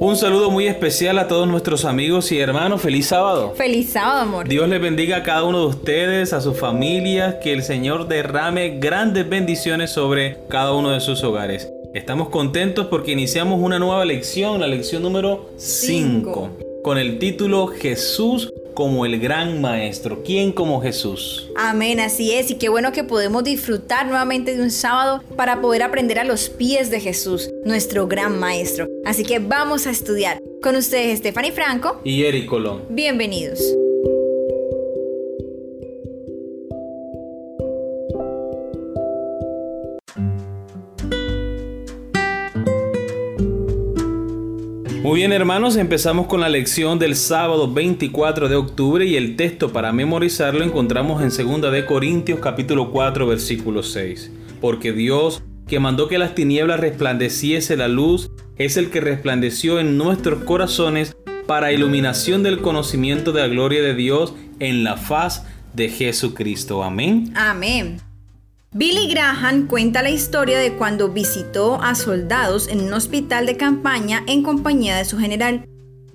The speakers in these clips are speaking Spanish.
Un saludo muy especial a todos nuestros amigos y hermanos. Feliz sábado. Feliz sábado, amor. Dios les bendiga a cada uno de ustedes, a sus familias, que el Señor derrame grandes bendiciones sobre cada uno de sus hogares. Estamos contentos porque iniciamos una nueva lección, la lección número 5, con el título Jesús como el gran maestro. ¿Quién como Jesús? Amén, así es. Y qué bueno que podemos disfrutar nuevamente de un sábado para poder aprender a los pies de Jesús, nuestro gran maestro. Así que vamos a estudiar. Con ustedes Stephanie Franco y Eric Colón. Bienvenidos. Muy bien hermanos, empezamos con la lección del sábado 24 de octubre y el texto para memorizarlo encontramos en 2 de Corintios capítulo 4 versículo 6. Porque Dios, que mandó que las tinieblas resplandeciese la luz, es el que resplandeció en nuestros corazones para iluminación del conocimiento de la gloria de Dios en la faz de Jesucristo. Amén. Amén. Billy Graham cuenta la historia de cuando visitó a soldados en un hospital de campaña en compañía de su general.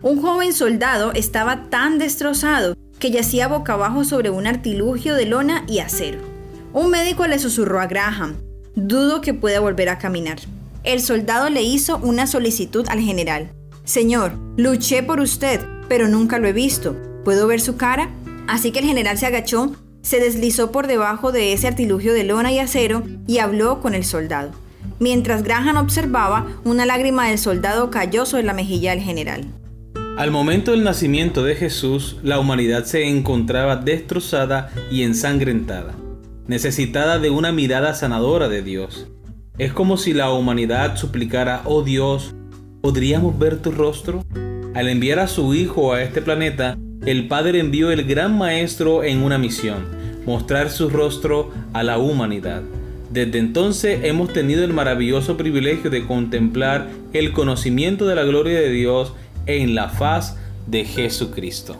Un joven soldado estaba tan destrozado que yacía boca abajo sobre un artilugio de lona y acero. Un médico le susurró a Graham, dudo que pueda volver a caminar. El soldado le hizo una solicitud al general. Señor, luché por usted, pero nunca lo he visto. ¿Puedo ver su cara? Así que el general se agachó se deslizó por debajo de ese artilugio de lona y acero y habló con el soldado. Mientras Graham observaba, una lágrima del soldado cayó sobre la mejilla del general. Al momento del nacimiento de Jesús, la humanidad se encontraba destrozada y ensangrentada, necesitada de una mirada sanadora de Dios. Es como si la humanidad suplicara, oh Dios, ¿podríamos ver tu rostro? Al enviar a su Hijo a este planeta, el Padre envió el gran Maestro en una misión, mostrar su rostro a la humanidad. Desde entonces hemos tenido el maravilloso privilegio de contemplar el conocimiento de la gloria de Dios en la faz de Jesucristo.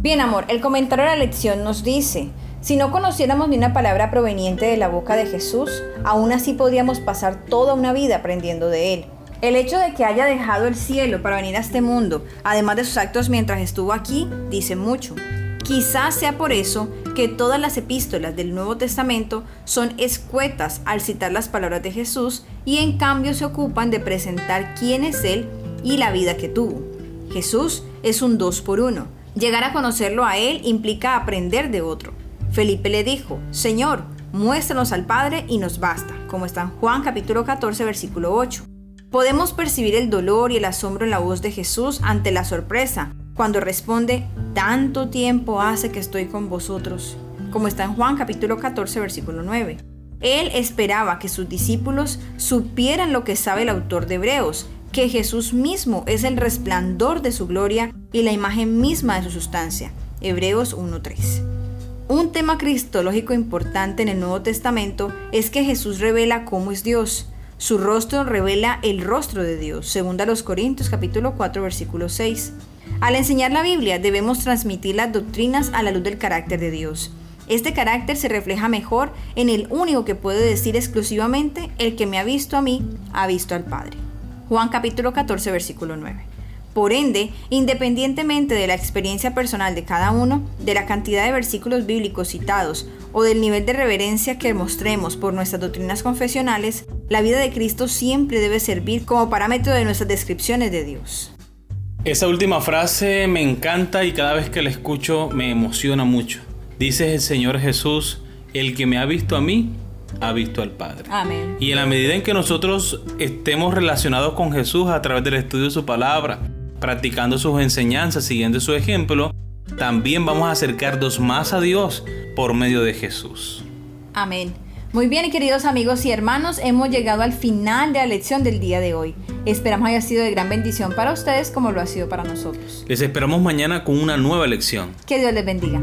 Bien, amor, el comentario de la lección nos dice, si no conociéramos ni una palabra proveniente de la boca de Jesús, aún así podríamos pasar toda una vida aprendiendo de Él. El hecho de que haya dejado el cielo para venir a este mundo, además de sus actos mientras estuvo aquí, dice mucho. Quizás sea por eso que todas las epístolas del Nuevo Testamento son escuetas al citar las palabras de Jesús y en cambio se ocupan de presentar quién es Él y la vida que tuvo. Jesús es un dos por uno. Llegar a conocerlo a Él implica aprender de otro. Felipe le dijo, Señor, muéstranos al Padre y nos basta, como está en Juan capítulo 14 versículo 8. Podemos percibir el dolor y el asombro en la voz de Jesús ante la sorpresa, cuando responde, tanto tiempo hace que estoy con vosotros, como está en Juan capítulo 14 versículo 9. Él esperaba que sus discípulos supieran lo que sabe el autor de Hebreos, que Jesús mismo es el resplandor de su gloria y la imagen misma de su sustancia. Hebreos 1.3. Un tema cristológico importante en el Nuevo Testamento es que Jesús revela cómo es Dios. Su rostro revela el rostro de Dios, según a los Corintios capítulo 4 versículo 6. Al enseñar la Biblia debemos transmitir las doctrinas a la luz del carácter de Dios. Este carácter se refleja mejor en el único que puede decir exclusivamente, el que me ha visto a mí, ha visto al Padre. Juan capítulo 14 versículo 9. Por ende, independientemente de la experiencia personal de cada uno, de la cantidad de versículos bíblicos citados o del nivel de reverencia que mostremos por nuestras doctrinas confesionales, la vida de Cristo siempre debe servir como parámetro de nuestras descripciones de Dios. Esa última frase me encanta y cada vez que la escucho me emociona mucho. Dice el Señor Jesús, el que me ha visto a mí, ha visto al Padre. Amén. Y en la medida en que nosotros estemos relacionados con Jesús a través del estudio de su palabra, practicando sus enseñanzas, siguiendo su ejemplo, también vamos a acercarnos más a Dios por medio de Jesús. Amén. Muy bien, queridos amigos y hermanos, hemos llegado al final de la lección del día de hoy. Esperamos haya sido de gran bendición para ustedes como lo ha sido para nosotros. Les esperamos mañana con una nueva lección. Que Dios les bendiga.